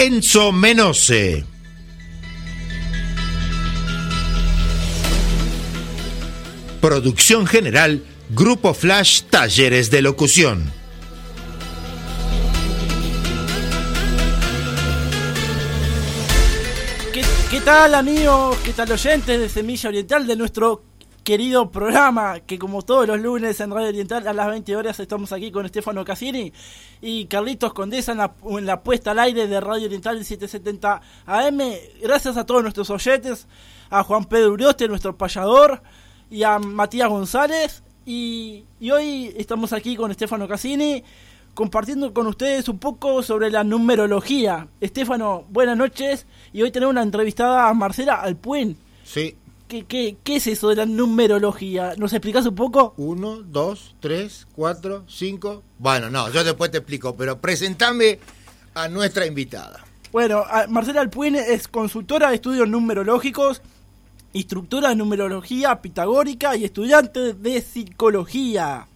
Enzo Menose. Producción general Grupo Flash Talleres de Locución. ¿Qué, tal amigos? ¿Qué tal oyentes de Semilla Oriental de nuestro querido programa que como todos los lunes en Radio Oriental a las 20 horas estamos aquí con Estefano Cassini y Carlitos Condesa en la, en la puesta al aire de Radio Oriental 770 AM. Gracias a todos nuestros oyentes, a Juan Pedro Urioste, nuestro payador, y a Matías González. Y, y hoy estamos aquí con Estefano Cassini compartiendo con ustedes un poco sobre la numerología. Estefano, buenas noches. Y hoy tenemos una entrevistada a Marcela Alpuén. Sí. ¿Qué, qué, qué es eso de la numerología? ¿Nos explicas un poco? Uno, dos, tres, cuatro, cinco. Bueno, no, yo después te explico, pero presentame a nuestra invitada. Bueno, Marcela Alpuén es consultora de estudios numerológicos, instructora de numerología pitagórica y estudiante de psicología.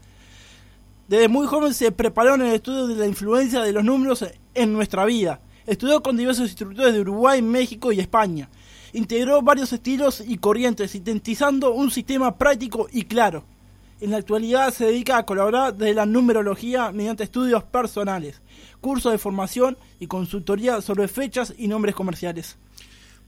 Desde muy joven se preparó en el estudio de la influencia de los números en nuestra vida. Estudió con diversos instructores de Uruguay, México y España. Integró varios estilos y corrientes, sintetizando un sistema práctico y claro. En la actualidad se dedica a colaborar desde la numerología mediante estudios personales, cursos de formación y consultoría sobre fechas y nombres comerciales.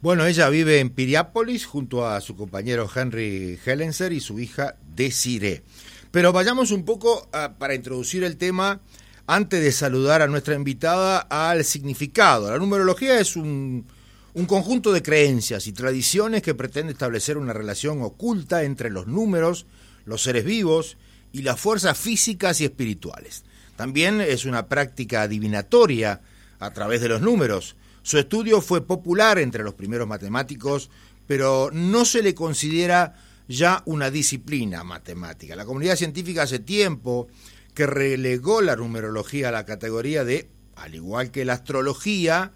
Bueno, ella vive en Piriápolis junto a su compañero Henry Hellenser y su hija Desiree. Pero vayamos un poco para introducir el tema, antes de saludar a nuestra invitada, al significado. La numerología es un, un conjunto de creencias y tradiciones que pretende establecer una relación oculta entre los números, los seres vivos y las fuerzas físicas y espirituales. También es una práctica adivinatoria a través de los números. Su estudio fue popular entre los primeros matemáticos, pero no se le considera ya una disciplina matemática. La comunidad científica hace tiempo que relegó la numerología a la categoría de, al igual que la astrología,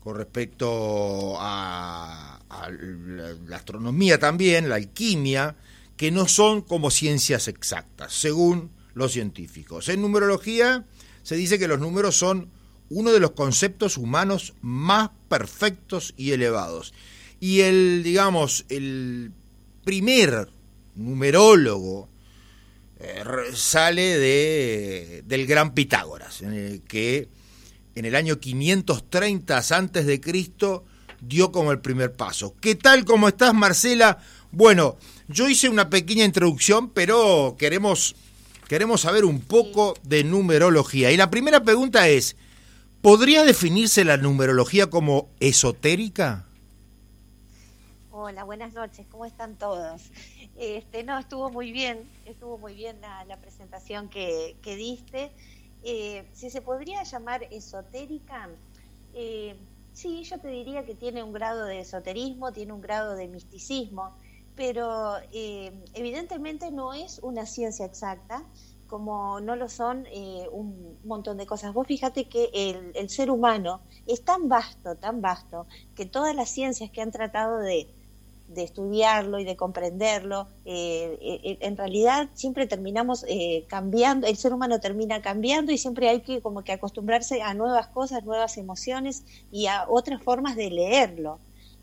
con respecto a, la, astronomía también, la alquimia, que no son como ciencias exactas, según los científicos. En numerología se dice que los números son uno de los conceptos humanos más perfectos y elevados. Y el, digamos, el primer numerólogo eh, sale de, del gran Pitágoras, en el que en el año 530 antes de Cristo dio como el primer paso. ¿Qué tal cómo estás, Marcela? Bueno, yo hice una pequeña introducción, pero queremos queremos saber un poco de numerología. Y la primera pregunta es, ¿podría definirse la numerología como esotérica? Hola, buenas noches, ¿cómo están todos? Este, no, estuvo muy bien, estuvo muy bien la, la presentación que, que diste. Eh, si se podría llamar esotérica, eh, sí, yo te diría que tiene un grado de esoterismo, tiene un grado de misticismo, pero eh, evidentemente no es una ciencia exacta, como no lo son eh, un montón de cosas. Vos fíjate que el, el ser humano es tan vasto, tan vasto, que todas las ciencias que han tratado de, de estudiarlo y de comprenderlo, eh, eh, en realidad siempre terminamos eh, cambiando, el ser humano termina cambiando y siempre hay que como que acostumbrarse a nuevas cosas, nuevas emociones y a otras formas de leerlo.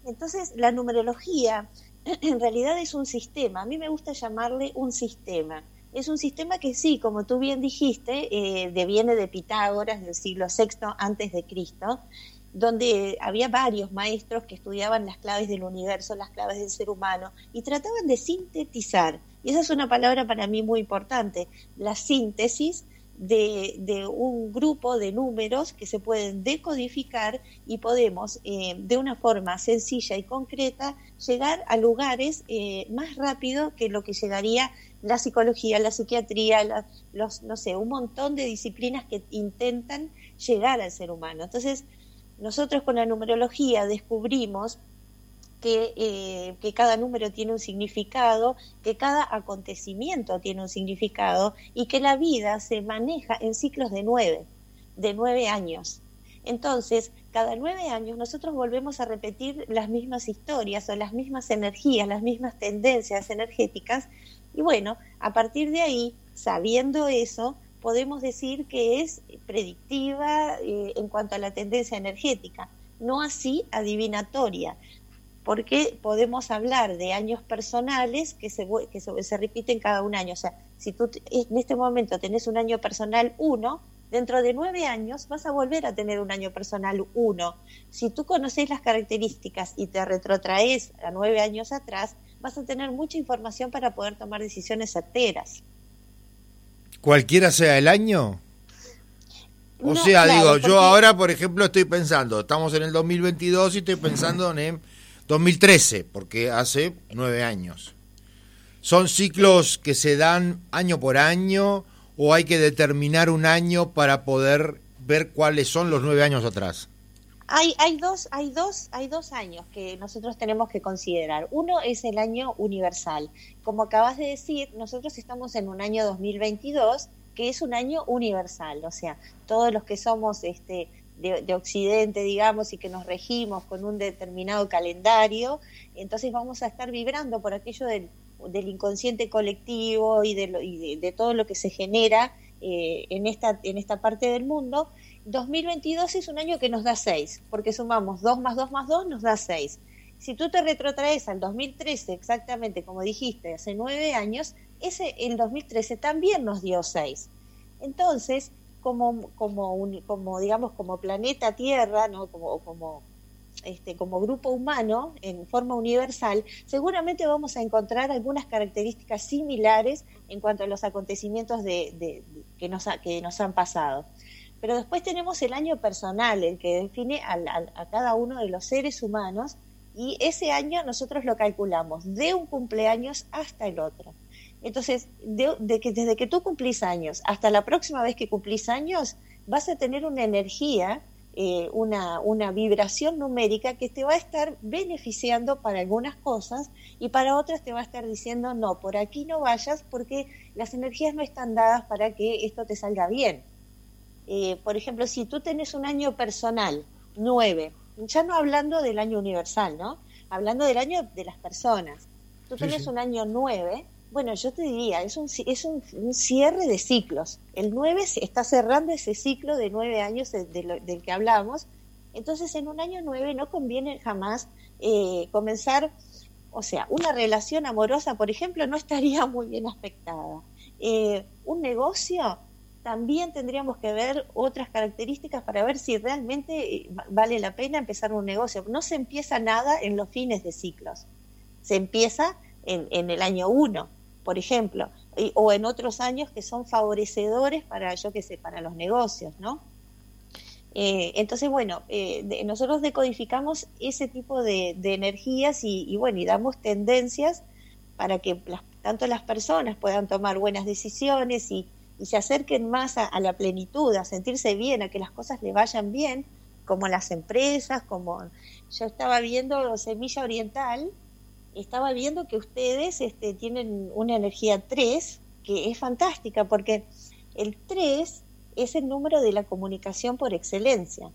Entonces, la numerología en realidad es un sistema, a mí me gusta llamarle un sistema. Es un sistema que sí, como tú bien dijiste, eh, deviene de Pitágoras del siglo VI antes de Cristo, donde había varios maestros que estudiaban las claves del universo, las claves del ser humano, y trataban de sintetizar. Y esa es una palabra para mí muy importante, la síntesis de, de un grupo de números que se pueden decodificar y podemos, eh, de una forma sencilla y concreta, llegar a lugares eh, más rápido que lo que llegaría la psicología, la psiquiatría, los, no sé, un montón de disciplinas que intentan llegar al ser humano. Entonces, nosotros con la numerología descubrimos que, eh, que, cada número tiene un significado, que cada acontecimiento tiene un significado y que la vida se maneja en ciclos de nueve, de nueve años. Entonces, cada nueve años nosotros volvemos a repetir las mismas historias o las mismas energías, las mismas tendencias energéticas. Y bueno, a partir de ahí, sabiendo eso, podemos decir que es predictiva eh, en cuanto a la tendencia energética, no así adivinatoria porque podemos hablar de años personales que se, que se, repiten cada un año. O sea, si tú en este momento tenés un año personal 1, dentro de nueve años vas a volver a tener un año personal 1. Si tú conoces las características y te retrotraes a nueve años atrás, vas a tener mucha información para poder tomar decisiones certeras. ¿Cualquiera sea el año? O sea, digo, yo ahora, por ejemplo, estoy pensando, estamos en el 2022 y estoy pensando en 2013, porque hace nueve años. ¿Son ciclos que se dan año por año o hay que determinar un año para poder ver cuáles son los nueve años atrás? Hay, hay, dos, hay, dos, hay dos años que nosotros tenemos que considerar. Uno es el año universal. Como acabas de decir, nosotros estamos en un año 2022 que es un año universal, o sea, todos los que somos este, de, Occidente, digamos, y que nos regimos con un determinado calendario, entonces vamos a estar vibrando por aquello del, inconsciente colectivo y, de, de, todo lo que se genera eh, en, esta, en esta parte del mundo. 2022 es un año que nos da 6, porque sumamos 2 más 2 más 2 nos da 6. Si tú te retrotraes al 2013, exactamente como dijiste, hace 9 años, ese el 2013 también nos dio 6. Entonces, como, como, digamos, como planeta Tierra, ¿no? como, como, este, como grupo humano en forma universal, seguramente vamos a encontrar algunas características similares en cuanto a los acontecimientos de, que, nos que nos han pasado. Pero después tenemos el año personal, el que define a cada uno de los seres humanos, y ese año nosotros lo calculamos de un cumpleaños hasta el otro. Entonces, desde que tú cumplís años hasta la próxima vez que cumplís años, vas a tener una energía, eh, una, una vibración numérica que te va a estar beneficiando para algunas cosas y para otras te va a estar diciendo, no, por aquí no vayas porque las energías no están dadas para que esto te salga bien. Eh, por ejemplo, si tú tienes un año personal, nueve, ya no hablando del año universal, ¿no? Hablando del año de las personas. Tú tienes un año nueve, bueno, yo te diría, es un, es un, cierre de ciclos. El 9 está cerrando ese ciclo de nueve años del que hablamos. Entonces, en un año 9 no conviene jamás eh, comenzar, o sea, una relación amorosa, por ejemplo, no estaría muy bien aspectada. Eh, un negocio, también tendríamos que ver otras características para ver si realmente eh, vale la pena empezar un negocio. No se empieza nada en los fines de ciclos, se empieza en, en el año 1 por ejemplo, o en otros años que son favorecedores para, yo qué sé, para los negocios, ¿no? Eh, entonces, bueno, eh, nosotros decodificamos ese tipo de, energías y, bueno, y damos tendencias para que tanto las personas puedan tomar buenas decisiones y, se acerquen más a, la plenitud, a sentirse bien, a que las cosas le vayan bien, como las empresas, como yo estaba viendo Semilla Oriental, estaba viendo que ustedes este, tienen una energía 3 que es fantástica porque el 3 es el número de la comunicación por excelencia.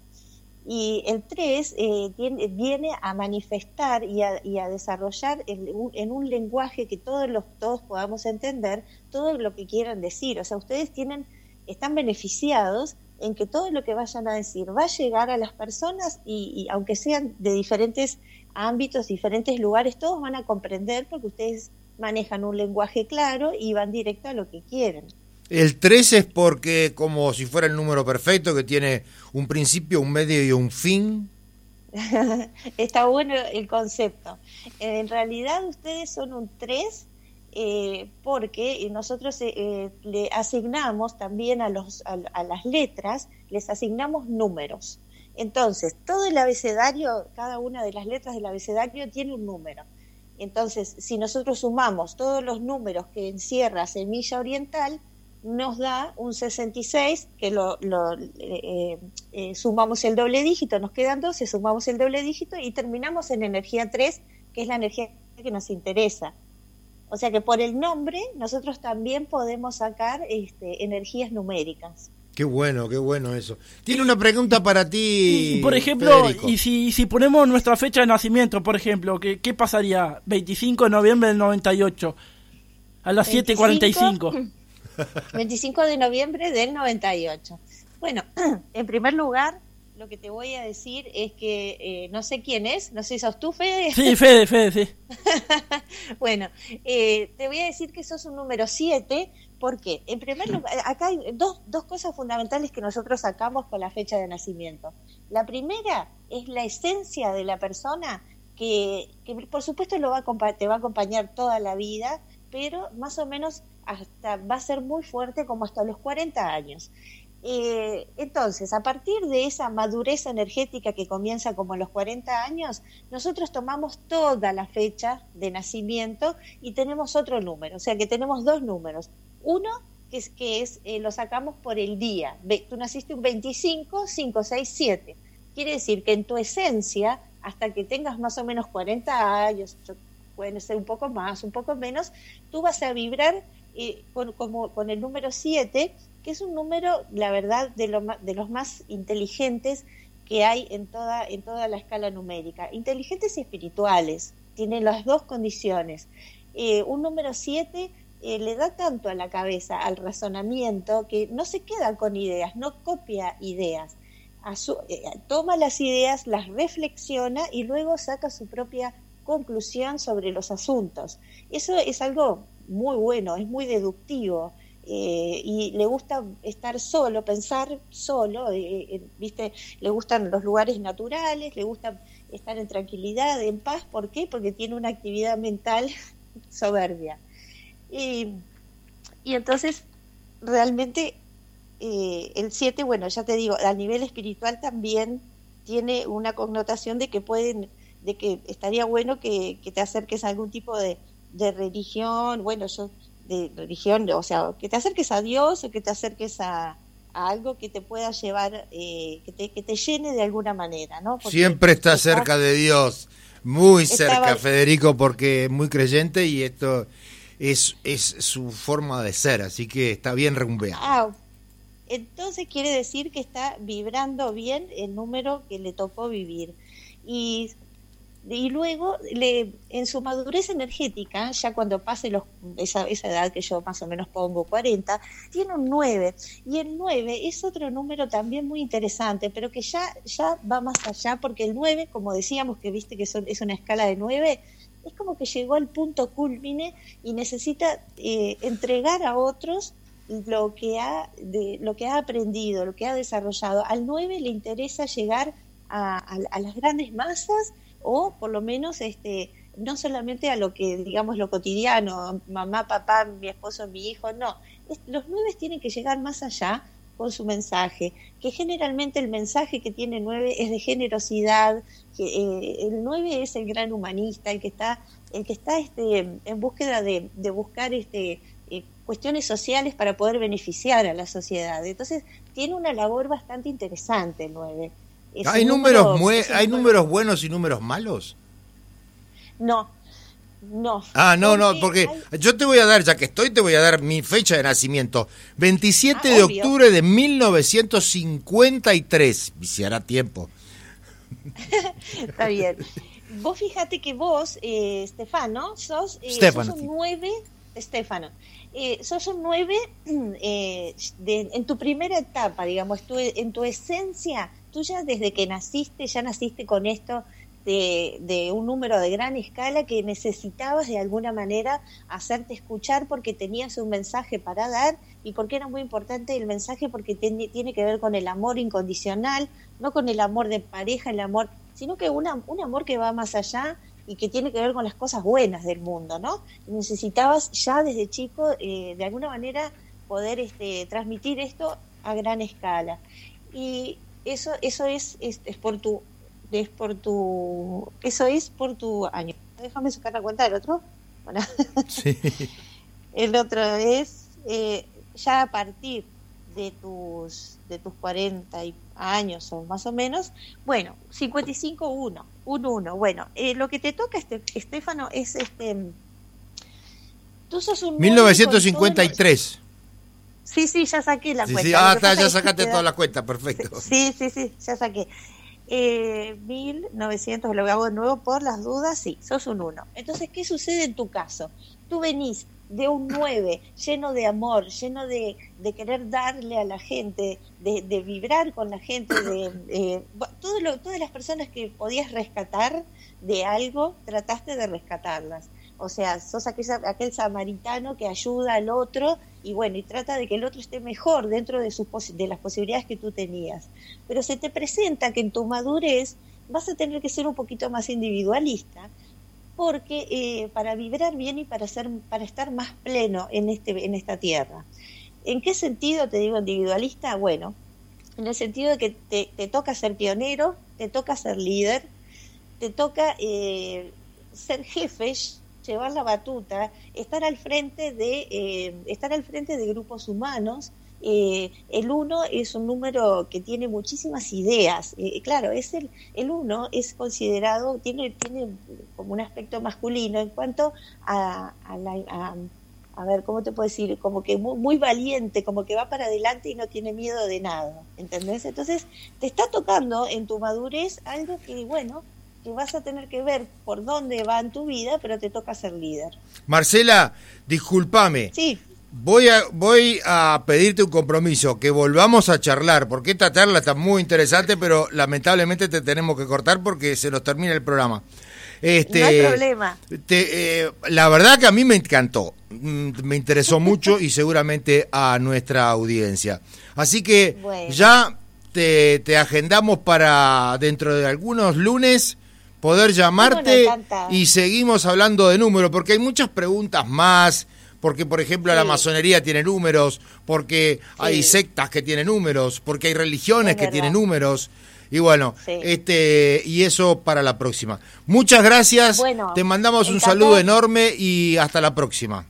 Y el 3 eh, viene a manifestar y a, desarrollar en, un lenguaje que todos, los, todos podamos entender todo lo que quieran decir. O sea, ustedes tienen, están beneficiados en que todo lo que vayan a decir va a llegar a las personas y aunque sean de diferentes ámbitos, diferentes lugares, todos van a comprender porque ustedes manejan un lenguaje claro y van directo a lo que quieren. El 3 es porque como si fuera el número perfecto que tiene un principio, un medio y un fin. Está bueno el concepto. En realidad ustedes son un 3 eh, porque nosotros eh, eh, le asignamos también a, los, a las letras, les asignamos números. Entonces, todo el abecedario, cada una de las letras del abecedario tiene un número. Entonces, si nosotros sumamos todos los números que encierra Semilla Oriental, nos da un 66, que lo, eh, eh, sumamos el doble dígito, nos quedan 12, sumamos el doble dígito y terminamos en energía 3, que es la energía que nos interesa. O sea que por el nombre nosotros también podemos sacar este, energías numéricas. Qué bueno, qué bueno eso. Tiene una pregunta para ti. Por ejemplo, y si, si ponemos nuestra fecha de nacimiento, por ejemplo, ¿qué, qué pasaría? 25 de noviembre del 98, a las 7.45. 25 de noviembre del 98. Bueno, en primer lugar, lo que te voy a decir es que eh, no sé quién es, no sé si sos tú, Fede. Sí, Fede, Fede, sí. bueno, eh, te voy a decir que sos un número 7, porque en primer lugar, acá hay dos, dos cosas fundamentales que nosotros sacamos con la fecha de nacimiento. La primera es la esencia de la persona que, que por supuesto lo va a, te va a acompañar toda la vida, pero más o menos hasta va a ser muy fuerte como hasta los 40 años. Eh, entonces, a partir de esa madurez energética que comienza como a los 40 años, nosotros tomamos toda la fecha de nacimiento y tenemos otro número, o sea que tenemos dos números. Uno que es, que es eh, lo sacamos por el día. Tú naciste un 25, 5, 6, 7. Quiere decir que en tu esencia, hasta que tengas más o menos 40 años, pueden ser un poco más, un poco menos, tú vas a vibrar eh, con, el número 7, que es un número, la verdad, de, lo, de los más inteligentes que hay en toda, en toda la escala numérica. Inteligentes y espirituales, tienen las dos condiciones. Eh, un número 7 eh, le da tanto a la cabeza, al razonamiento, que no se queda con ideas, no copia ideas. toma las ideas, las reflexiona y luego saca su propia conclusión sobre los asuntos. Eso es algo muy bueno, es muy deductivo. Eh, y le gusta estar solo, pensar solo, eh, eh, ¿viste? Le gustan los lugares naturales, le gusta estar en tranquilidad, en paz, ¿por qué? Porque tiene una actividad mental soberbia. Y, y entonces, realmente, el 7, bueno, ya te digo, a nivel espiritual también tiene una connotación de que pueden, de que estaría bueno que te acerques a algún tipo de, de religión, bueno, yo de religión, o sea, que te acerques a Dios o que te acerques a, algo que te pueda llevar, eh, que, te, que te llene de alguna manera, ¿no? Siempre está cerca de Dios, muy cerca, Federico, porque es muy creyente y esto es, es su forma de ser, así que está bien rumbeado. Ah, entonces quiere decir que está vibrando bien el número que le tocó vivir. Y y luego le, en su madurez energética, ya cuando pase los, esa, esa edad que yo más o menos pongo 40, tiene un 9 y el 9 es otro número también muy interesante, pero que ya, ya va más allá porque el 9, como decíamos que viste que son, es una escala de 9, es como que llegó al punto culmine y necesita eh, entregar a otros lo que ha de, lo que ha aprendido, lo que ha desarrollado. Al 9 le interesa llegar a, a las grandes masas o por lo menos este no solamente a lo que digamos lo cotidiano, mamá, papá, mi esposo, mi hijo, no, los nueve tienen que llegar más allá con su mensaje, que generalmente el mensaje que tiene nueve es de generosidad, que eh, el nueve es el gran humanista, el que está, el que está este, en búsqueda de, de buscar este eh, cuestiones sociales para poder beneficiar a la sociedad. Entonces tiene una labor bastante interesante el nueve. ¿Hay números, ¿Hay números buenos y números malos? No, no. Ah, no, no, porque yo te voy a dar, ya que estoy, te voy a dar mi fecha de nacimiento. 27 ah, de octubre de 1953. Y si hará tiempo. Está bien. Vos fíjate que vos, eh, Stefano, sos, eh, sos un 9, Stefano, eh, sos un 9 eh, en tu primera etapa, digamos, tu, en tu esencia tú ya desde que naciste, ya naciste con esto de, un número de gran escala que necesitabas de alguna manera hacerte escuchar porque tenías un mensaje para dar y porque era muy importante el mensaje porque tiene, que ver con el amor incondicional, no con el amor de pareja, el amor, sino que un amor que va más allá y que tiene que ver con las cosas buenas del mundo, ¿no? Necesitabas ya desde chico, eh, de alguna manera, poder este, transmitir esto a gran escala. Y eso, eso es, es, por tu, es por tu, eso es por tu año. Déjame sacar la cuenta del otro. Bueno. Sí. El otro es, eh, ya a partir de tus, de tus 40 años o más o menos, bueno, 55, 1, 1, 1. Bueno, eh, lo que te toca, este, Estefano, es este... Tú sos un... 1953. Sí, sí, ya saqué la cuenta. Sí, ah, ya sacaste toda la cuenta, perfecto. Sí, sí, sí, ya saqué. Eh, 1900, lo hago de nuevo por las dudas, sí, sos un 1. Entonces, ¿qué sucede en tu caso? Tú venís de un 9, lleno de amor, lleno de, de querer darle a la gente, de, de vibrar con la gente, de eh, todo lo, todas las personas que podías rescatar de algo, trataste de rescatarlas. O sea, sos aquel, aquel samaritano que ayuda al otro y bueno, y trata de que el otro esté mejor dentro de, sus de las posibilidades que tú tenías. Pero se te presenta que en tu madurez vas a tener que ser un poquito más individualista porque eh, para vibrar bien y para, ser, para estar más pleno en, este, en esta tierra. ¿En qué sentido te digo individualista? Bueno, en el sentido de que te, toca ser pionero, te toca ser líder, te toca eh, ser jefe, llevar la batuta, estar al frente de, eh, estar al frente de grupos humanos, eh, el uno es un número que tiene muchísimas ideas. Eh, claro, es el, el uno es considerado, tiene, tiene como un aspecto masculino en cuanto a, a, a, ver, ¿cómo te puedo decir? Como que muy, valiente, como que va para adelante y no tiene miedo de nada, ¿entendés? Entonces, te está tocando en tu madurez algo que, bueno, que vas a tener que ver por dónde va en tu vida, pero te toca ser líder. Marcela, discúlpame. Sí. Voy a, voy a pedirte un compromiso, que volvamos a charlar, porque esta charla está muy interesante, pero lamentablemente te tenemos que cortar porque se nos termina el programa. Este, no hay problema. Eh, la verdad que a mí me encantó, mm, me interesó mucho y seguramente a nuestra audiencia. Así que ya te, te, agendamos para dentro de algunos lunes poder llamarte y seguimos hablando de números, porque hay muchas preguntas más porque por ejemplo la masonería tiene números, porque hay sectas que tienen números, porque hay religiones que tienen números. Y bueno, este y eso para la próxima. Muchas gracias. Te mandamos un saludo enorme y hasta la próxima.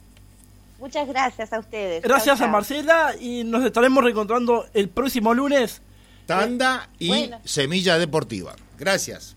Muchas gracias a ustedes. Gracias a Marcela y nos estaremos reencontrando el próximo lunes. Tanda y Semilla Deportiva. Gracias.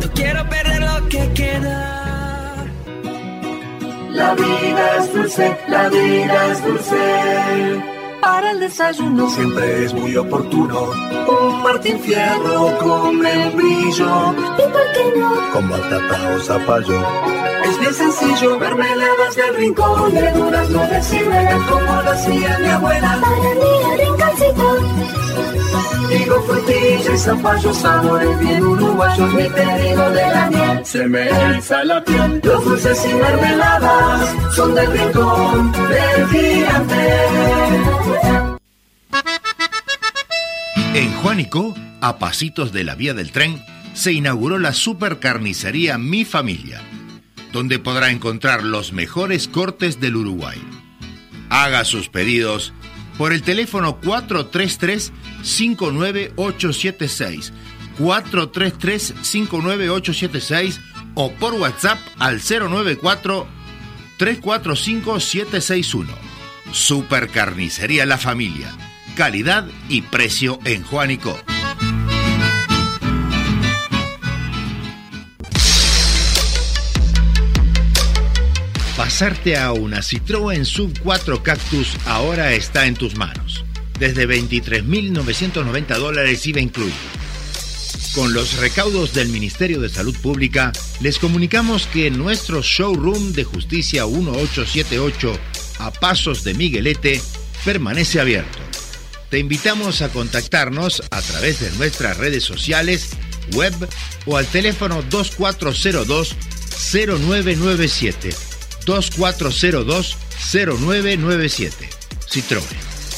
No quiero perder lo que queda. La vida es dulce, la vida es dulce. Para el desayuno siempre es muy oportuno. Un Martín Fierro come un brillo. ¿Y por qué no? Con batata o zapallo. Es bien sencillo, mermeladas del rincón. Verduras no de como lo hacía mi abuela. Y zapallo, sabores bien uruguayos, mi pedido de la miel. Se me eriza la piel, los dulces y mermeladas son del rincón del gigante. En Juanico, a pasitos de la vía del tren, se inauguró la supercarnicería Mi Familia, donde podrá encontrar los mejores cortes del Uruguay. Haga sus pedidos por el teléfono 433-59876, 433-59876 o por WhatsApp al 094-345-761. Supercarnicería La Familia. Calidad y precio en Juanico. Pasarte a una Citroën Sub 4 Cactus ahora está en tus manos. Desde 23.990 dólares IVA incluido. Con los recaudos del Ministerio de Salud Pública, les comunicamos que nuestro showroom de Justicia 1878 a Pasos de Miguelete permanece abierto. Te invitamos a contactarnos a través de nuestras redes sociales, web o al teléfono 2402 0997 2402-0997. Citroën,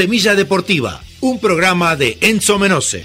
Semilla Deportiva, un programa de Enzo Menose.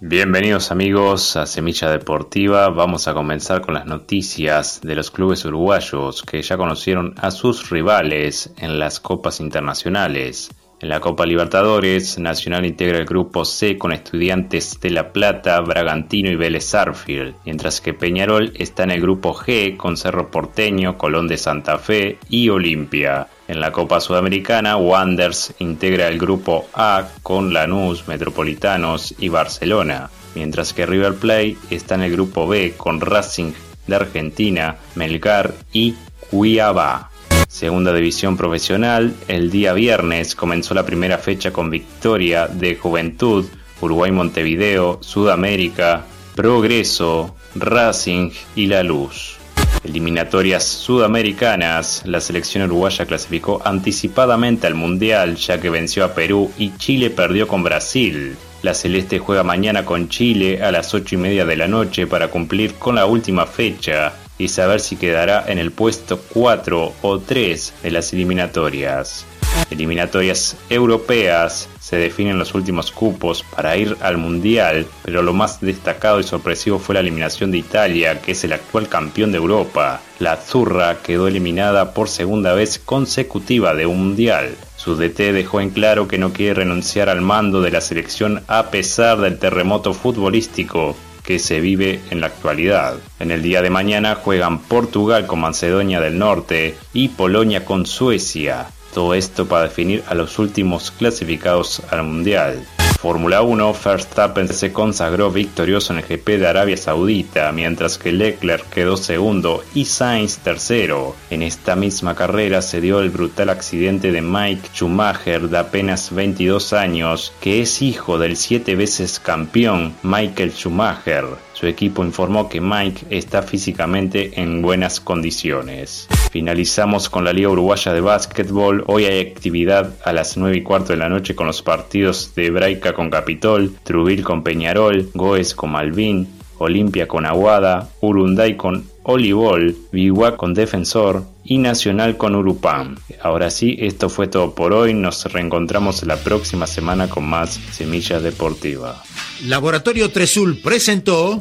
Bienvenidos amigos a Semilla Deportiva. Vamos a comenzar con las noticias de los clubes uruguayos que ya conocieron a sus rivales en las copas internacionales. En la Copa Libertadores, Nacional integra el grupo C con Estudiantes de La Plata, Bragantino y Vélez Arfield, mientras que Peñarol está en el grupo G con Cerro Porteño, Colón de Santa Fe y Olimpia. En la Copa Sudamericana, Wanders integra el grupo A con Lanús, Metropolitanos y Barcelona, mientras que River Plate está en el grupo B con Racing de Argentina, Melgar y Cuiabá. Segunda División Profesional, el día viernes comenzó la primera fecha con victoria de Juventud, Uruguay Montevideo, Sudamérica, Progreso, Racing y La Luz. Eliminatorias sudamericanas, la selección uruguaya clasificó anticipadamente al Mundial ya que venció a Perú y Chile perdió con Brasil. La Celeste juega mañana con Chile a las 8 y media de la noche para cumplir con la última fecha y saber si quedará en el puesto 4 o 3 de las eliminatorias. Eliminatorias europeas se definen los últimos cupos para ir al Mundial, pero lo más destacado y sorpresivo fue la eliminación de Italia, que es el actual campeón de Europa. La Azzurra quedó eliminada por segunda vez consecutiva de un Mundial. Su DT dejó en claro que no quiere renunciar al mando de la selección a pesar del terremoto futbolístico que se vive en la actualidad. En el día de mañana juegan Portugal con Macedonia del Norte y Polonia con Suecia. Todo esto para definir a los últimos clasificados al Mundial. Fórmula 1, Verstappen se consagró victorioso en el GP de Arabia Saudita, mientras que Leclerc quedó segundo y Sainz tercero. En esta misma carrera se dio el brutal accidente de Mike Schumacher de apenas 22 años, que es hijo del siete veces campeón Michael Schumacher. Su equipo informó que Mike está físicamente en buenas condiciones. Finalizamos con la Liga Uruguaya de Básquetbol. Hoy hay actividad a las 9 y cuarto de la noche con los partidos de Braica con Capitol, Trubil con Peñarol, Goes con Malvin, Olimpia con Aguada, Urunday con Olivol, Biguá con Defensor y Nacional con Urupam. Ahora sí, esto fue todo por hoy. Nos reencontramos la próxima semana con más Semillas Deportiva. Laboratorio Tresul presentó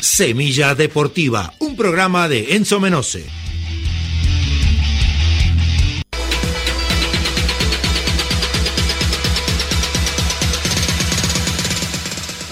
Semilla Deportiva, un programa de Enzo Menose.